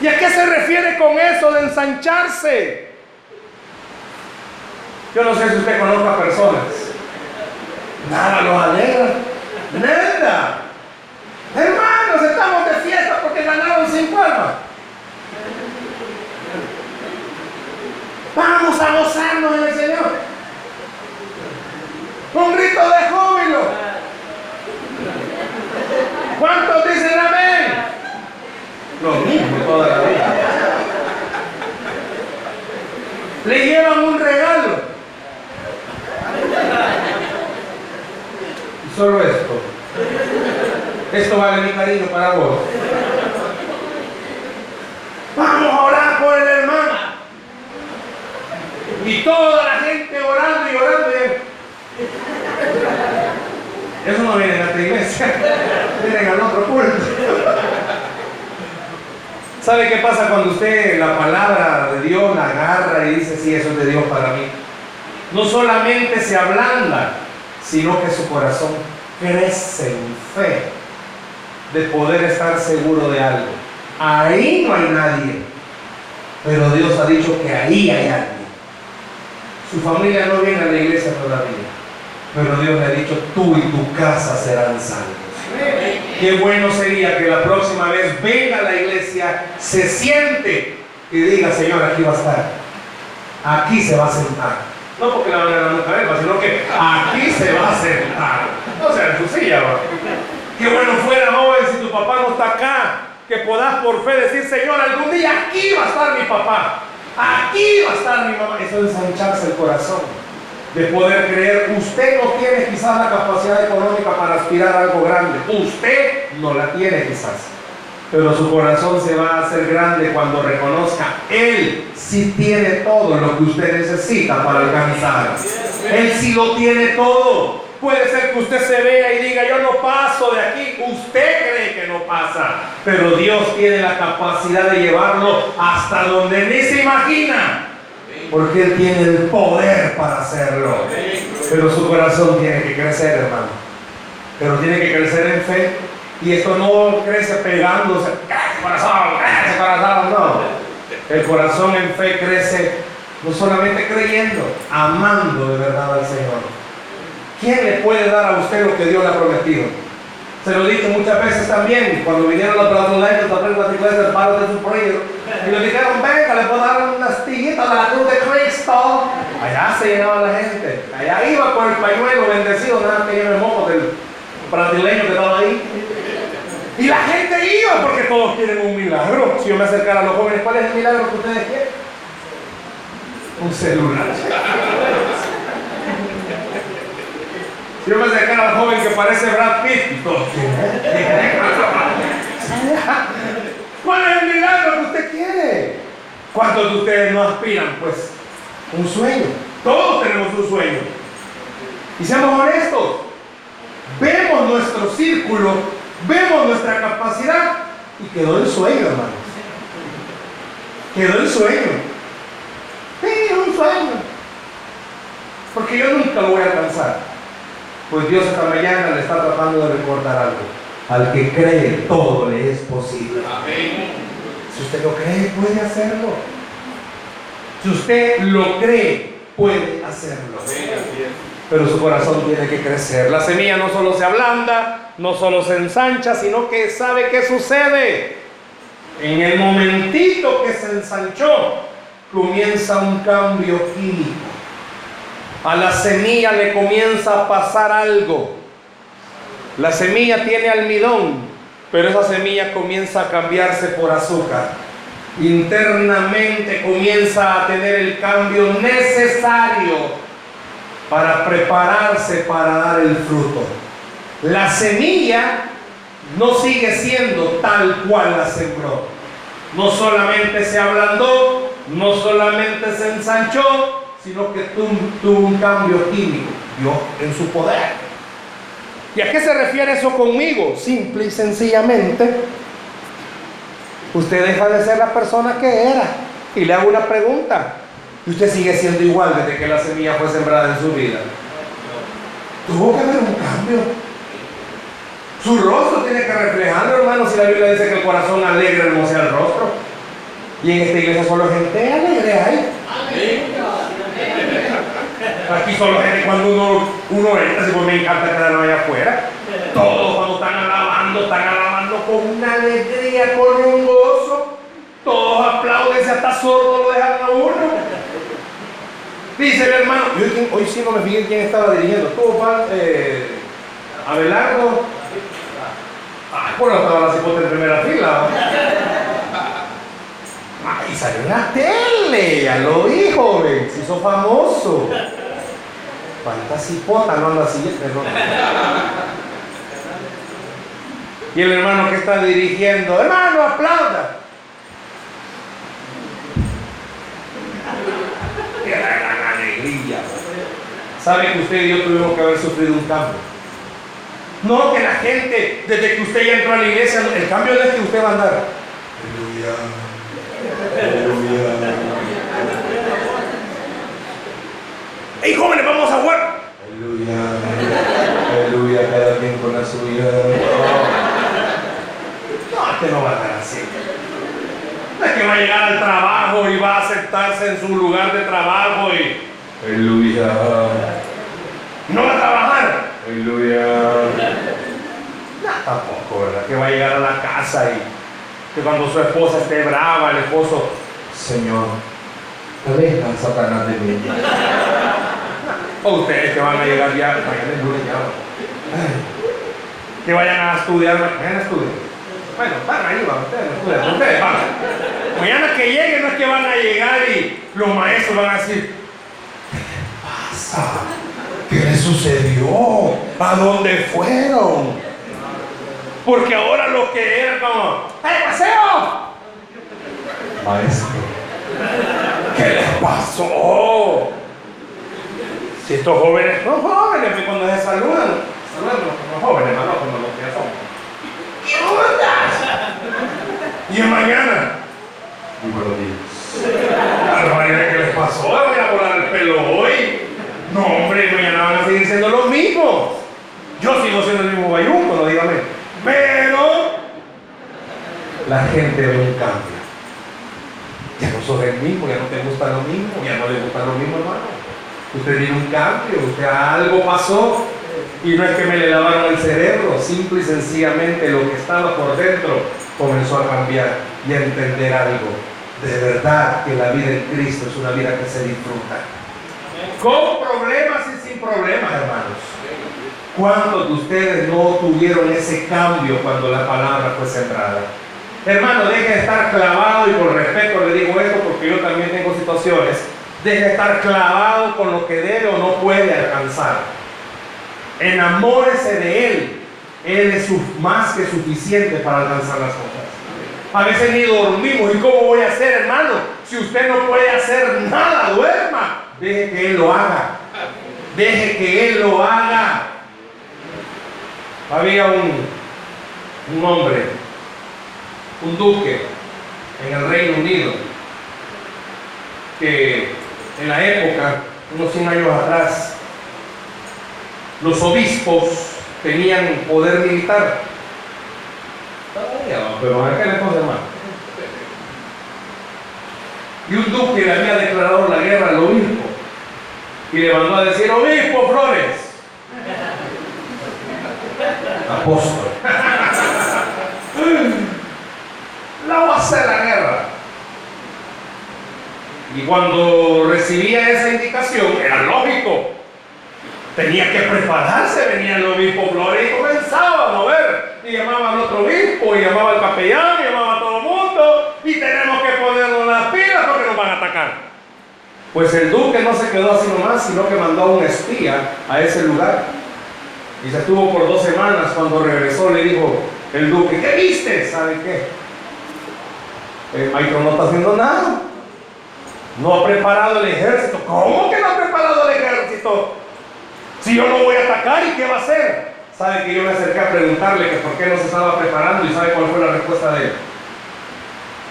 ¿Y a qué se refiere con eso de ensancharse? Yo no sé si usted conozca personas. Nada los alegra. Nada. Hermanos, estamos de fiesta porque ganaron sin almas. Vamos a gozarnos en el Señor. Un grito de júbilo. ¿Cuántos dicen amén? Lo mismo toda la vida. Le llevan un regalo. solo esto. Esto vale mi cariño para vos. Vamos a orar por el hermano. Y toda la gente orando y orando. Eso no viene de esta iglesia. Vienen al otro culto. ¿Sabe qué pasa cuando usted la palabra de Dios la agarra y dice, sí, eso es de Dios para mí? No solamente se ablanda, sino que su corazón crece en fe de poder estar seguro de algo. Ahí no hay nadie, pero Dios ha dicho que ahí hay alguien. Su familia no viene a la iglesia todavía, pero Dios le ha dicho, tú y tu casa serán salvos. Qué bueno sería que la próxima vez venga a la iglesia, se siente y diga, Señor, aquí va a estar. Aquí se va a sentar no porque la van a la sino que aquí se va a sentar. No sea en su silla, ¿va? Qué bueno fuera, joven, si tu papá no está acá, que puedas por fe decir, Señor, algún día aquí va a estar mi papá. Aquí va a estar mi mamá. Eso es ensancharse el corazón. De poder creer, usted no tiene quizás la capacidad económica para aspirar a algo grande. Usted no la tiene quizás pero su corazón se va a hacer grande cuando reconozca, Él sí tiene todo lo que usted necesita para alcanzar. Él sí lo tiene todo. Puede ser que usted se vea y diga, yo no paso de aquí. Usted cree que no pasa, pero Dios tiene la capacidad de llevarlo hasta donde ni se imagina. Porque Él tiene el poder para hacerlo. Pero su corazón tiene que crecer, hermano. Pero tiene que crecer en fe y esto no crece pegándose, corazón, corazón, no. El corazón en fe crece no solamente creyendo, amando de verdad al Señor. ¿Quién le puede dar a usted lo que Dios le ha prometido? Se lo dije muchas veces también, cuando vinieron los brasileños a ver las iglesias del paro de su frío, y le dijeron, venga, le dar una astillita de la cruz de Cristo. Allá se llenaba la gente, allá iba con el pañuelo bendecido, nada que lleve mojo del brasileño que estaba ahí. Y la gente iba porque todos quieren un milagro. Si yo me acercara a los jóvenes, ¿cuál es el milagro que ustedes quieren? Un celular. Si yo me acercara al joven que parece Brad Pitt, todos ¿Cuál es el milagro que usted quiere? ¿Cuántos de ustedes no aspiran? Pues un sueño. Todos tenemos un sueño. Y seamos honestos. Vemos nuestro círculo vemos nuestra capacidad y quedó el sueño, hermanos. Quedó el sueño. Sí, un sueño. Porque yo nunca lo voy a alcanzar. Pues Dios esta mañana le está tratando de recordar algo. Al que cree, todo le es posible. Si usted lo cree, puede hacerlo. Si usted lo cree, puede hacerlo. Pero su corazón tiene que crecer. La semilla no solo se ablanda, no solo se ensancha, sino que sabe qué sucede. En el momentito que se ensanchó, comienza un cambio químico. A la semilla le comienza a pasar algo. La semilla tiene almidón, pero esa semilla comienza a cambiarse por azúcar. Internamente comienza a tener el cambio necesario para prepararse para dar el fruto. La semilla no sigue siendo tal cual la sembró. No solamente se ablandó, no solamente se ensanchó, sino que tuvo, un cambio químico, Dios en su poder. ¿Y a qué se refiere eso conmigo? Simple y sencillamente, usted deja de ser la persona que era. Y le hago una pregunta. ¿Y usted sigue siendo igual desde que la semilla fue sembrada en su vida? Tuvo que haber un cambio. Su rostro tiene que reflejarlo, hermano, si la Biblia dice que el corazón alegre hermosea el rostro. Y en esta iglesia solo gente alegre hay. Aquí solo gente cuando uno, uno entra, si pues me encanta quedarme allá afuera. Todos cuando están alabando, están alabando con una alegría, con un gozo. Todos aplauden, hasta sordo lo dejan a uno. Dice el hermano, hoy, sí no me fijé quién estaba dirigiendo. Tú, eh, Abelardo. Ah, bueno, estaba la cipote en primera fila. y salió en la tele, ya lo vi, joven, se hizo famoso. ¿Cuánta cipota no anda así? Y el hermano que está dirigiendo, hermano, aplauda. Qué gran alegría. ¿Sabe que usted y yo tuvimos que haber sufrido un cambio? No que la gente, desde que usted ya entró a la iglesia, el cambio es que usted va a andar. Aleluya. Aleluya. ¡Ey, jóvenes, vamos a jugar! Aleluya, aleluya, cada quien con la suya. No, que no va a estar así. No es que va a llegar al trabajo y va a aceptarse en su lugar de trabajo y. Aleluya. No va a trabajar. Aleluya. No, tampoco, ¿verdad? Que va a llegar a la casa y que cuando su esposa esté brava, el esposo, Señor, aleja a Satanás de mí. O ustedes que van a llegar ya, mañana es lunes ya. Que vayan a estudiar, mañana estudiar. Bueno, van ahí, van, ustedes estudian, ustedes van. Mañana que lleguen no es que van a llegar y los maestros van a decir, ¿qué pasa? ¿Qué les sucedió? ¿A dónde fueron? Porque ahora lo que era como, ¡Hey, paseo! Maestro, ¿qué les pasó? Si estos jóvenes, son jóvenes, que cuando se saludan, saludan los, jóvenes, no como los que son. ¿Y en mañana? Muy buenos días. La ¿qué les pasó? Voy a volar el pelo hoy. No, hombre, mañana van a seguir siendo los mismos. Yo sigo siendo el mismo bayunco, no dígame. Pero la gente ve un cambio. Ya no sos el mismo, ya no te gusta lo mismo, ya no le gusta lo mismo, hermano. Usted tiene un cambio, usted algo pasó y no es que me le lavaron el cerebro, simple y sencillamente lo que estaba por dentro comenzó a cambiar y a entender algo. De verdad que la vida en Cristo es una vida que se disfruta. Con problemas y sin problemas, hermanos. ¿Cuántos de ustedes no tuvieron ese cambio cuando la palabra fue sembrada? Hermano, deje de estar clavado y por respeto le digo esto porque yo también tengo situaciones Deje estar clavado con lo que debe o no puede alcanzar. Enamórese de Él. Él es más que suficiente para alcanzar las cosas. A veces ni dormimos. ¿Y cómo voy a hacer, hermano? Si usted no puede hacer nada, duerma. Deje que Él lo haga. Deje que Él lo haga. Había un, un hombre, un duque en el Reino Unido, que en la época, unos 100 años atrás, los obispos tenían poder militar. Pero en aquel entonces más. Y un duque le había declarado la guerra al obispo y le mandó a decir, obispo Flores, apóstol, hacer la guerra. Y cuando recibía esa indicación, era lógico, tenía que prepararse, venía el obispo Flores y comenzaba a mover. Y llamaba al otro obispo, y llamaba al capellán, y llamaba a todo el mundo, y tenemos que ponernos las pilas porque nos van a atacar. Pues el duque no se quedó así nomás, sino que mandó a un espía a ese lugar. Y se estuvo por dos semanas. Cuando regresó le dijo el duque, ¿qué viste? ¿Sabe qué? El maestro no está haciendo nada. No ha preparado el ejército. ¿Cómo que no ha preparado el ejército? Si yo no voy a atacar, ¿y qué va a hacer? Sabe que yo me acerqué a preguntarle que por qué no se estaba preparando y sabe cuál fue la respuesta de él.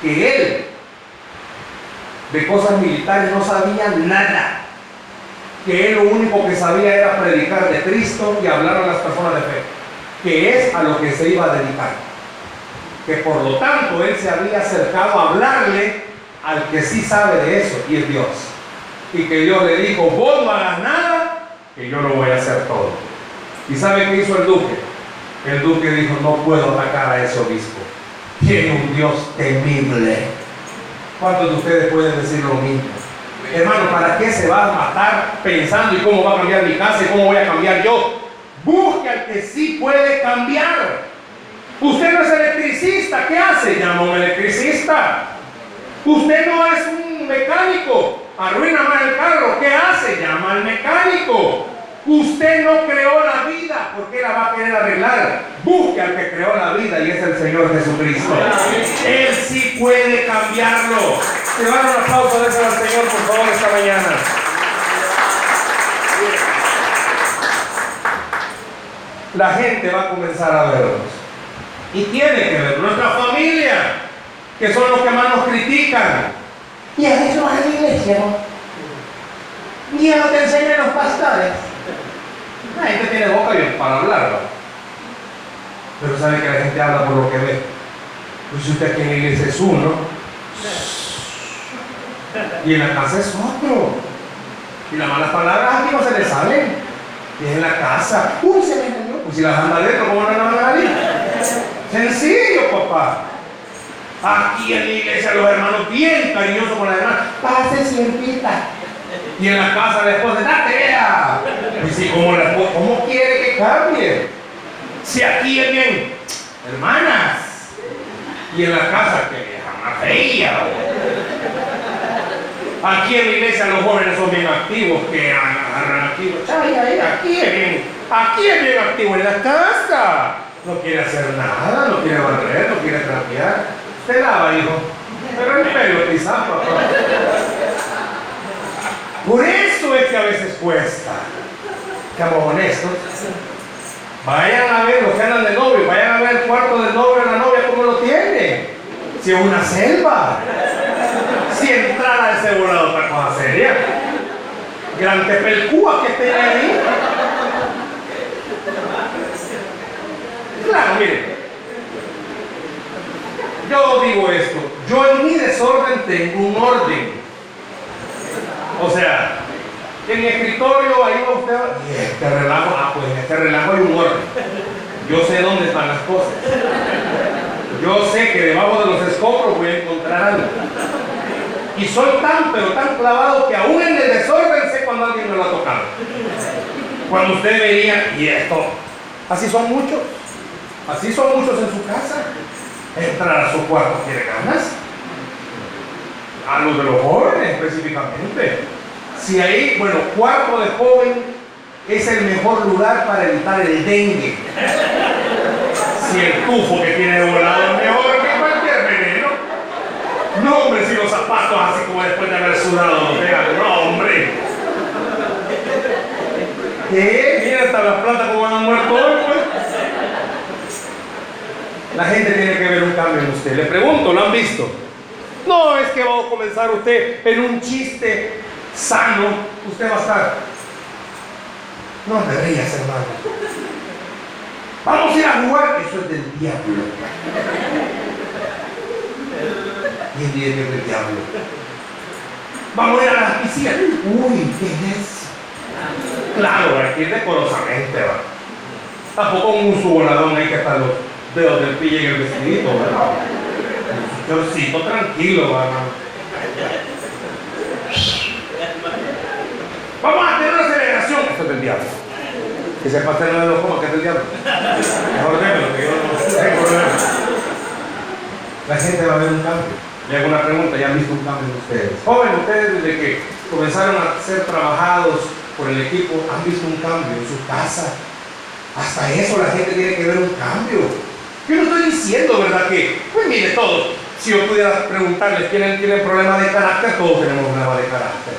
Que él de cosas militares no sabía nada. Que él lo único que sabía era predicar de Cristo y hablar a las personas de fe. Que es a lo que se iba a dedicar. Que por lo tanto él se había acercado a hablarle al que sí sabe de eso y es Dios. Y que Dios le dijo, vos no hagas nada, que yo lo voy a hacer todo. ¿Y sabe qué hizo el duque? El duque dijo, no puedo atacar a ese obispo. Tiene un Dios temible. ¿Cuántos de ustedes pueden decir lo mismo? Hermano, ¿para qué se va a matar pensando y cómo va a cambiar mi casa y cómo voy a cambiar yo? Busque al que sí puede cambiar. Usted no es electricista, ¿qué hace? Llama a un electricista. Usted no es un mecánico, arruina mal el carro, ¿qué hace? Llama al mecánico. Usted no creó la vida, ¿por qué la va a querer arreglar? Busque al que creó la vida y es el Señor Jesucristo. Él sí puede cambiarlo. Te van un aplauso al Señor, por favor, esta mañana. La gente va a comenzar a vernos. Y tiene que ver nuestra familia, que son los que más nos critican. Y a eso vas a la iglesia, ¿no? Y a lo que enseñan los pastores. La gente tiene boca bien para hablar, ¿no? Pero sabe que la gente habla por lo que ve. Pues usted aquí en la iglesia es uno. Y en la casa es otro. Y las malas palabras aquí no se le salen. Y es en la casa. Uy, se me dañó. Pues si las anda adentro, ¿cómo no las van a salir? Sencillo, papá. Aquí en la iglesia los hermanos bien cariñosos con las hermanas. Pase siervita. Y en la casa la esposa, vea. Y si como la esposa, ¿cómo quiere que cambie? Si aquí es bien, hermanas. Y en la casa, que vieja más fea. Aquí en la iglesia los jóvenes son bien activos, que agarran activos. Ay, ay, aquí es bien, aquí es bien activo en la casa. No quiere hacer nada, no quiere barrer, no quiere trapear. Se lava, hijo. Pero el pelo quizás, papá. Por eso es que a veces cuesta. Seamos honestos. Vayan a ver los que de novio, vayan a ver el cuarto del novio la novia cómo lo tiene. Si es una selva. Si entrara ese volado otra cosa seria. Gran tepelcúa que tiene ahí. Claro, miren. Yo digo esto. Yo en mi desorden tengo un orden. O sea, en mi escritorio ahí va usted. Y este relajo, ah, pues en este relajo hay un orden. Yo sé dónde están las cosas. Yo sé que debajo de los escombros voy a encontrar algo. Y soy tan, pero tan clavado que aún en el desorden sé cuando alguien me lo ha tocado. Cuando usted veía, y esto, así son muchos. Así son muchos en su casa. Entrar a su cuarto quiere ganas. A los de los jóvenes específicamente. Si ahí, bueno, cuarto de joven es el mejor lugar para evitar el dengue. Si el tufo que tiene de volado es mejor que cualquier veneno. No, hombre, si los zapatos así como después de haber sudado no hombre. ¿Qué? Mira hasta las plantas como han muerto hoy. La gente tiene que ver un cambio en usted. Le pregunto, ¿lo han visto? No es que va a comenzar usted en un chiste sano. Usted va a estar. No me rías, hermano. Vamos a ir a jugar. Eso es del diablo. ¿Quién dice que es del diablo? Vamos a ir a la piscina. Uy, ¿qué es eso? Claro, hay ir decorosamente, va. Tampoco un uso voladón ahí que hasta los dedos del pille en el vestidito, ¿verdad? Un tranquilo, va. Vamos a tener una celebración. Esto es del diablo. Que se pase de los comas, que es del diablo. Mejor déjelo, que yo no tengo problema. La gente va a ver un cambio. Le hago una pregunta, ¿ya han visto un cambio en ustedes? Jóvenes, ustedes desde que comenzaron a ser trabajados por el equipo, han visto un cambio en su casa. Hasta eso la gente tiene que ver un cambio. Yo no estoy diciendo, ¿verdad? Que, pues mire, todos, si yo pudiera preguntarles, ¿tienen, tienen problemas de carácter? Todos tenemos problemas de carácter.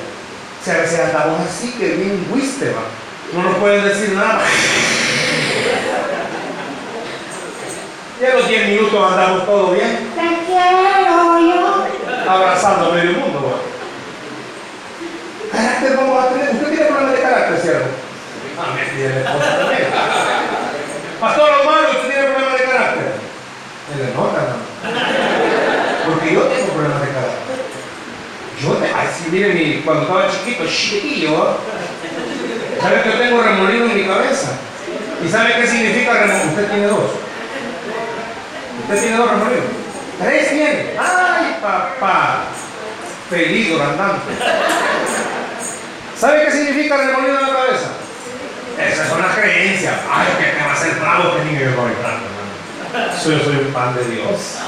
Si a veces andamos así, que bien huiste, va. No nos pueden decir nada. Y a los 10 minutos andamos todo bien. Te quiero yo. Abrazando a medio mundo, va. Carácter vamos a tener. ¿Usted tiene problemas de carácter, cierto? Ah, me tiene esposa también. Pastor Omar, ¿usted tiene problemas de carácter? Me le nota, no. Porque yo tengo problemas de carácter. Yo, ay, sí, miren, mi- cuando estaba chiquito, chiquitillo, ¿sabe que yo tengo remolino en mi cabeza? ¿Y sabe qué significa remolino? Usted tiene dos. Usted tiene dos remolinos. Tres tiene. ¡Ay, papá! Peligro andante. ¿Sabe qué significa remolino en la cabeza? Esas son las creencias. Ay, que te va a hacer bravo que niño yo soy bravo. Yo soy un pan de Dios.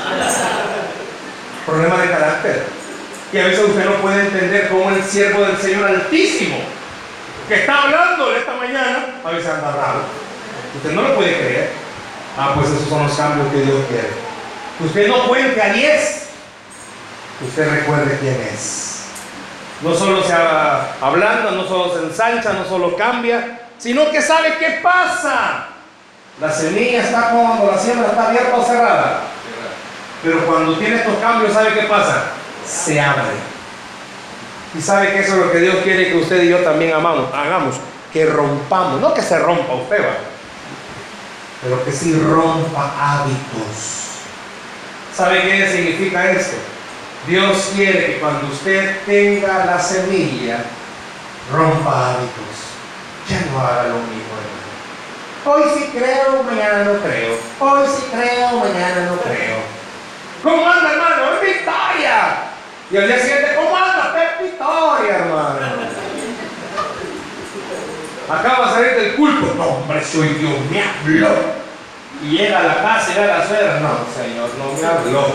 Problema de carácter. Y a veces usted no puede entender cómo el siervo del Señor Altísimo, que está hablando esta mañana, a veces anda bravo. Usted no lo puede creer. Ah, pues esos son los cambios que Dios quiere. Que usted no cuente a 10. Que usted recuerde quién es. No solo se ablanda, no solo se ensancha, no solo cambia, sino que sabe qué pasa. La semilla está cuando la siembra está abierta o cerrada. Pero cuando tiene estos cambios, ¿sabe qué pasa? Se abre. Y sabe que eso es lo que Dios quiere que usted y yo también amamos, hagamos. Que rompamos, no que se rompa usted, va. Pero que sí rompa hábitos. ¿Sabe qué significa esto? Dios quiere que cuando usted tenga la semilla, rompa hábitos. Ya no haga lo mismo. Hoy sí creo, mañana no creo. Hoy sí creo, mañana no creo. ¿Cómo anda, hermano? ¡Es victoria! Y al día siguiente, ¿cómo anda? ¡Es victoria, hermano! Acaba de salir del culto. No, hombre, soy Dios, me habló. Y llega a la casa y ve a la suegra. No, señor, no me habló.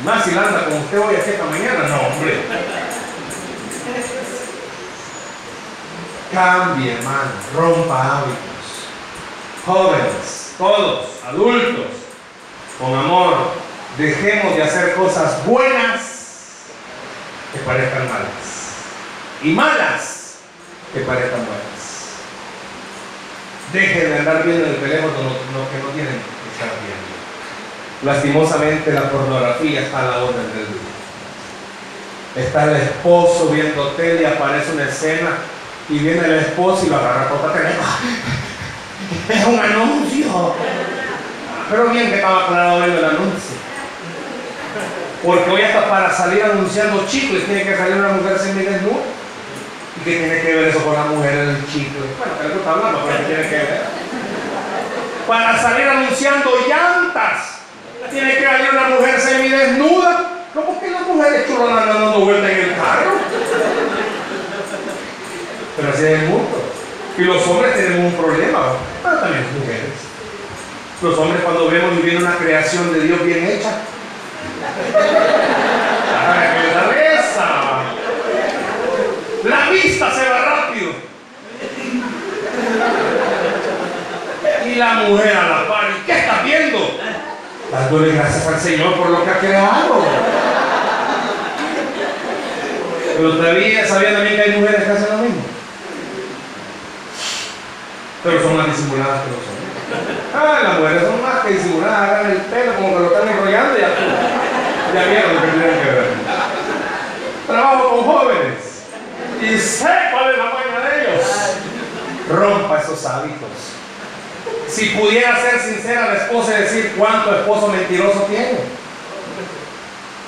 Y más si la anda con usted hoy aquí esta mañana. No, hombre. Cambie, hermano. Rompa hábitos. Jóvenes, todos, adultos, con amor, dejemos de hacer cosas buenas que parezcan malas. Y malas que parezcan buenas. Dejen de andar viendo en el teléfono lo, que no tienen que estar viendo. Lastimosamente la pornografía está a la orden del día. Está el esposo viendo tele y aparece una escena y viene el esposo y lo agarra por la tele. Es un anuncio. Pero bien que estaba viendo el anuncio. Porque hoy hasta para salir anunciando chicles tiene que salir una mujer semidesnuda. ¿Y qué tiene que ver eso con la mujer en el chicle? Bueno, que gusta hablando, pero ¿qué tiene que ver? Para salir anunciando llantas, tiene que salir una mujer semidesnuda. ¿Cómo que la mujer es chulona anda dando vuelta en el carro? Pero así es el mundo. Y los hombres tienen un problema, pero también las mujeres. Los hombres cuando vemos y una creación de Dios bien hecha, ¡ay, qué rareza! La vista se va rápido. Y la mujer a la par, ¿y qué estás viendo? Dándole gracias al Señor por lo que ha creado. Pero todavía sabía también que hay mujeres que hacen lo mismo. Pero son más disimuladas que los hombres. Ah, las mujeres son más que disimuladas, agarran el pelo como que lo están enrollando y ya, ya vieron que tienen que ver. Trabajo con jóvenes y sé cuál es la maña de ellos. Rompa esos hábitos. Si pudiera ser sincera la esposa y decir cuánto esposo mentiroso tiene.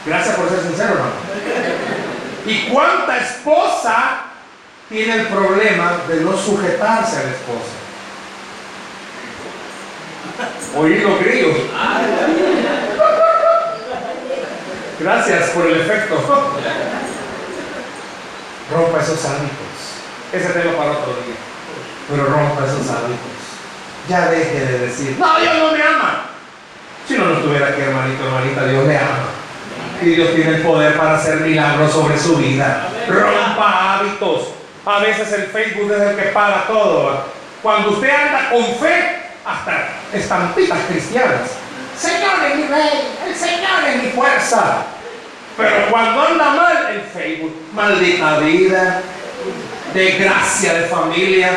Gracias por ser sincero, ¿no? ¿Y cuánta esposa tiene el problema de no sujetarse al esposo? Oír los grillos. Gracias por el efecto. Rompa esos hábitos. Ese tema para otro día. Pero rompa esos hábitos. Ya deje de decir, no, Dios no me ama. Si no, no estuviera aquí, hermanito, hermanita, Dios le ama. Y Dios tiene el poder para hacer milagros sobre su vida. Rompa hábitos. A veces el Facebook es el que paga todo. Cuando usted anda con fe, hasta estampitas cristianas. Señor es mi rey, el Señor es mi fuerza. Pero cuando anda mal, el Facebook, maldita vida, desgracia de familia.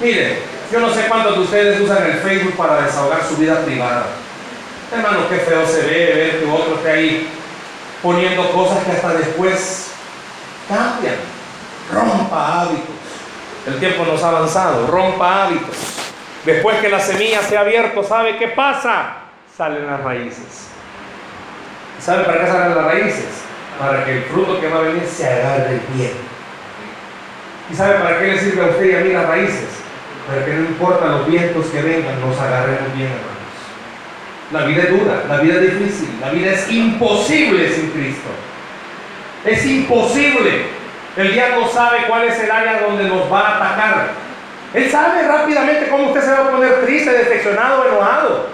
Mire, yo no sé cuántos de ustedes usan el Facebook para desahogar su vida privada. Hermano, qué feo se ve ver que otro esté ahí poniendo cosas que hasta después cambian. Rompa hábitos. El tiempo nos ha avanzado. Rompa hábitos. Después que la semilla se ha abierto, ¿sabe qué pasa? Salen las raíces. ¿Sabe para qué salen las raíces? Para que el fruto que va a venir se agarre bien. ¿Y sabe para qué le sirve a usted y a mí las raíces? Para que no importa los vientos que vengan, nos agarremos bien, hermanos. La vida es dura, la vida es difícil, la vida es imposible sin Cristo. Es imposible. El diablo sabe cuál es el área donde nos va a atacar. Él sabe rápidamente cómo usted se va a poner triste, decepcionado, enojado.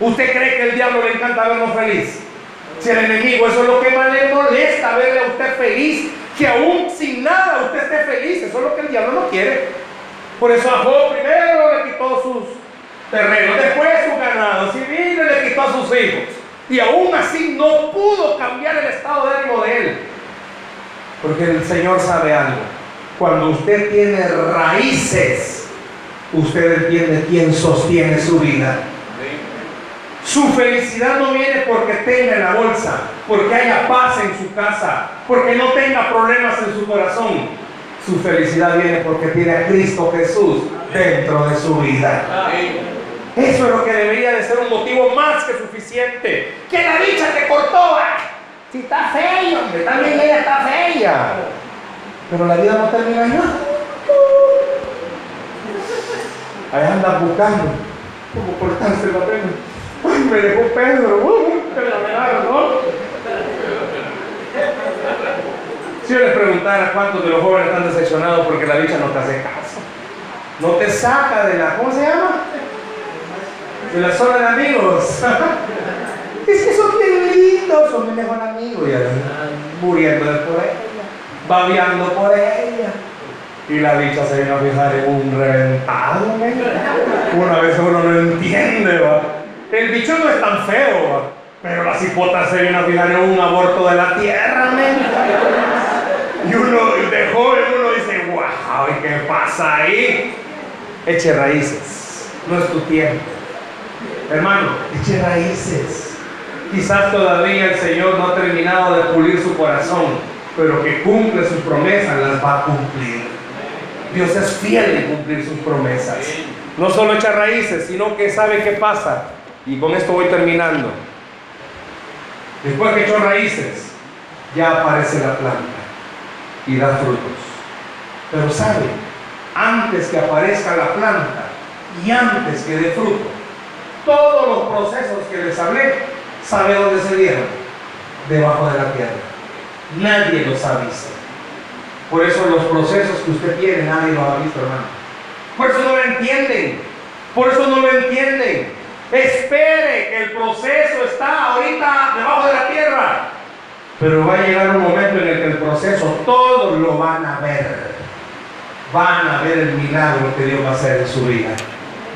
¿Usted cree que el diablo le encanta vernos feliz? Si el enemigo, eso es lo que más le molesta, verle a usted feliz, que aún sin nada usted esté feliz, eso es lo que el diablo no quiere. Por eso a Job primero le quitó sus terrenos, después sus ganados, y vino le quitó a sus hijos. Y aún así no pudo cambiar el estado de ánimo de él. Porque el Señor sabe algo. Cuando usted tiene raíces, usted entiende quién sostiene su vida. Su felicidad no viene porque tenga la bolsa, porque haya paz en su casa, porque no tenga problemas en su corazón. Su felicidad viene porque tiene a Cristo Jesús dentro de su vida. Eso es lo que debería de ser un motivo más que suficiente. Que la dicha te cortó. Si está hombre, también ella está fea. Pero la vida no termina ya. Ahí anda buscando como cortarse la pena. Ay, me dejó Pedro. Uh, la verdad, ¿no? Si yo les preguntara cuántos de los jóvenes están decepcionados porque la dicha no te hace caso, no te saca de la, ¿cómo se llama? De la zona de amigos. es que son lindos, son mi mejor amigo y muriendo por ella, babeando por ella. Y la dicha se viene a fijar en un reventado. ¿no? Una vez uno no entiende, ¿va? El bicho no es tan feo, ¿va? pero la cipota se viene a fijar en un aborto de la tierra, ¿me? Y uno de joven uno dice, wow, ¿y qué pasa ahí? Eche raíces, no es tu tiempo. Hermano, eche raíces. Quizás todavía el Señor no ha terminado de pulir su corazón, pero que cumple sus promesas, las va a cumplir. Dios es fiel en cumplir sus promesas. No solo echa raíces, sino que sabe qué pasa. Y con esto voy terminando. Después que echó raíces, ya aparece la planta y da frutos. Pero sabe, antes que aparezca la planta y antes que dé fruto, todos los procesos que les hablé, ¿sabe dónde se dieron? Debajo de la tierra. Nadie los ha visto. Por eso los procesos que usted tiene, nadie los ha visto, hermano. Por eso no lo entienden. Por eso no lo entienden. Espere que el proceso está ahorita debajo de la tierra. Pero va a llegar un momento en el que el proceso todos lo van a ver. Van a ver el milagro que Dios va a hacer en su vida.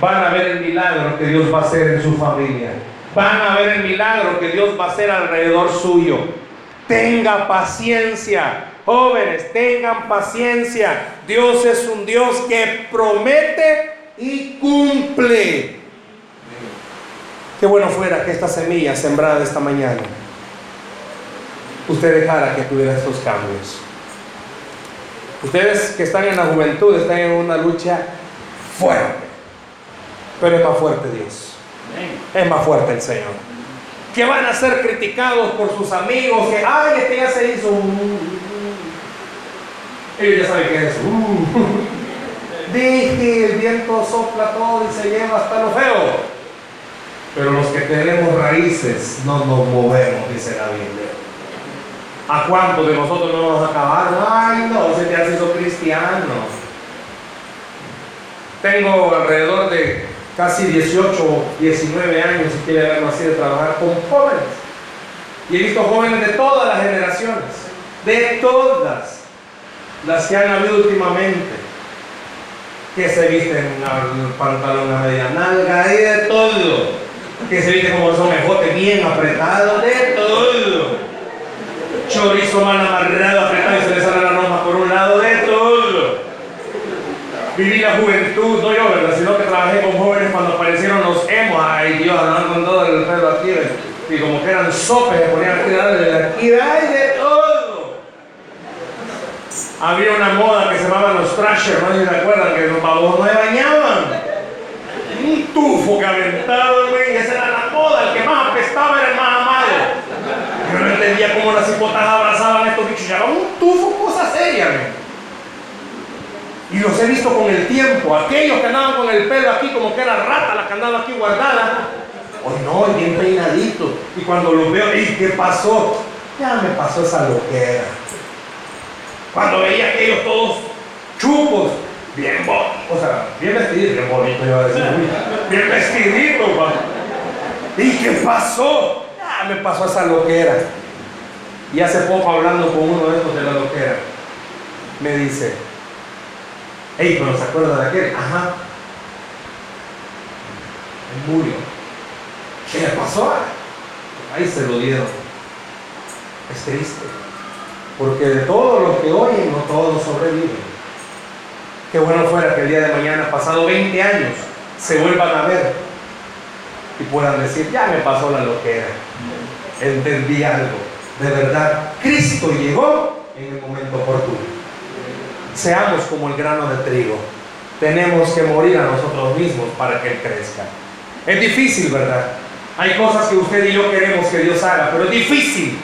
Van a ver el milagro que Dios va a hacer en su familia. Van a ver el milagro que Dios va a hacer alrededor suyo. Tenga paciencia. Jóvenes, tengan paciencia. Dios es un Dios que promete y cumple. Qué bueno fuera que esta semilla sembrada esta mañana usted dejara que tuviera estos cambios. Ustedes que están en la juventud están en una lucha fuerte. Pero es más fuerte Dios. Es más fuerte el Señor. Que van a ser criticados por sus amigos. Que, ay, este ya se hizo. Ellos ya saben qué es. Dije, el viento sopla todo y se lleva hasta lo feo. Pero los que tenemos raíces no nos movemos, dice la Biblia. ¿A cuántos de nosotros no nos acabaron? Ay, no, se te ha sido cristiano. Tengo alrededor de casi 18, 19 años, si quiere verlo así, de trabajar con jóvenes. Y he visto jóvenes de todas las generaciones, de todas las que han habido últimamente, que se visten el pantalón a media nalga y de todo, que se visten como son mejotes bien apretados, de todo chorizo mal amarrado, apretado y se le sale la norma por un lado, de todo. Viví la juventud, no yo, ¿verdad? Sino que trabajé con jóvenes cuando aparecieron los emos, ay Dios, andaban con todo el pelo aquí, y como que eran sopes, se ponían aquí, de aquí, ay, de todo. Había una moda que se llamaba los trashers, no sé se acuerdan, que los babos no se bañaban. Un tufo que aventaba, güey, esa era la moda, el que más apestaba era el más amado. Yo no entendía cómo las hipotas abrazaban a estos bichos. Ya un tufo, cosa seria, Y los he visto con el tiempo. Aquellos que andaban con el pelo aquí como que era rata, la que andaba aquí guardada. Hoy no, bien peinadito. Y cuando los veo, ¿y qué pasó? Ya me pasó esa loquera. Cuando veía aquellos todos chupos, bien bonitos, o sea, bien vestiditos, bien bonitos, iba a decir, bien vestiditos, ¿Y qué pasó? me pasó esa loquera. Y hace poco hablando con uno de estos de la loquera, me dice, hey, pero se acuerda de aquel? Ajá. murió. ¿Qué le pasó? Ahí se lo dieron. Es triste. Porque de todo lo que oyen, no todos sobreviven. Qué bueno fuera que el día de mañana, pasado 20 años, se vuelvan a ver y puedan decir, ya me pasó la loquera entendí algo. De verdad, Cristo llegó en el momento oportuno. Seamos como el grano de trigo. Tenemos que morir a nosotros mismos para que Él crezca. Es difícil, ¿verdad? Hay cosas que usted y yo queremos que Dios haga, pero es difícil.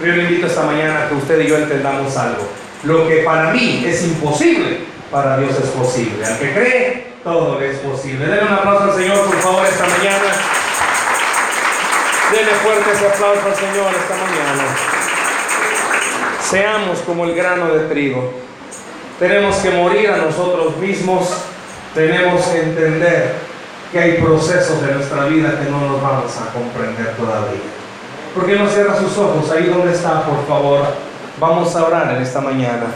Pero yo le invito esta mañana a que usted y yo entendamos algo. Lo que para mí es imposible, para Dios es posible. Al que cree, todo es posible. Denle un aplauso al Señor, por favor, esta mañana. Denle fuerte ese aplauso al Señor esta mañana. Seamos como el grano de trigo. Tenemos que morir a nosotros mismos. Tenemos que entender que hay procesos de nuestra vida que no nos vamos a comprender todavía. ¿Por qué no cierra sus ojos ahí donde está, por favor? Vamos a orar en esta mañana.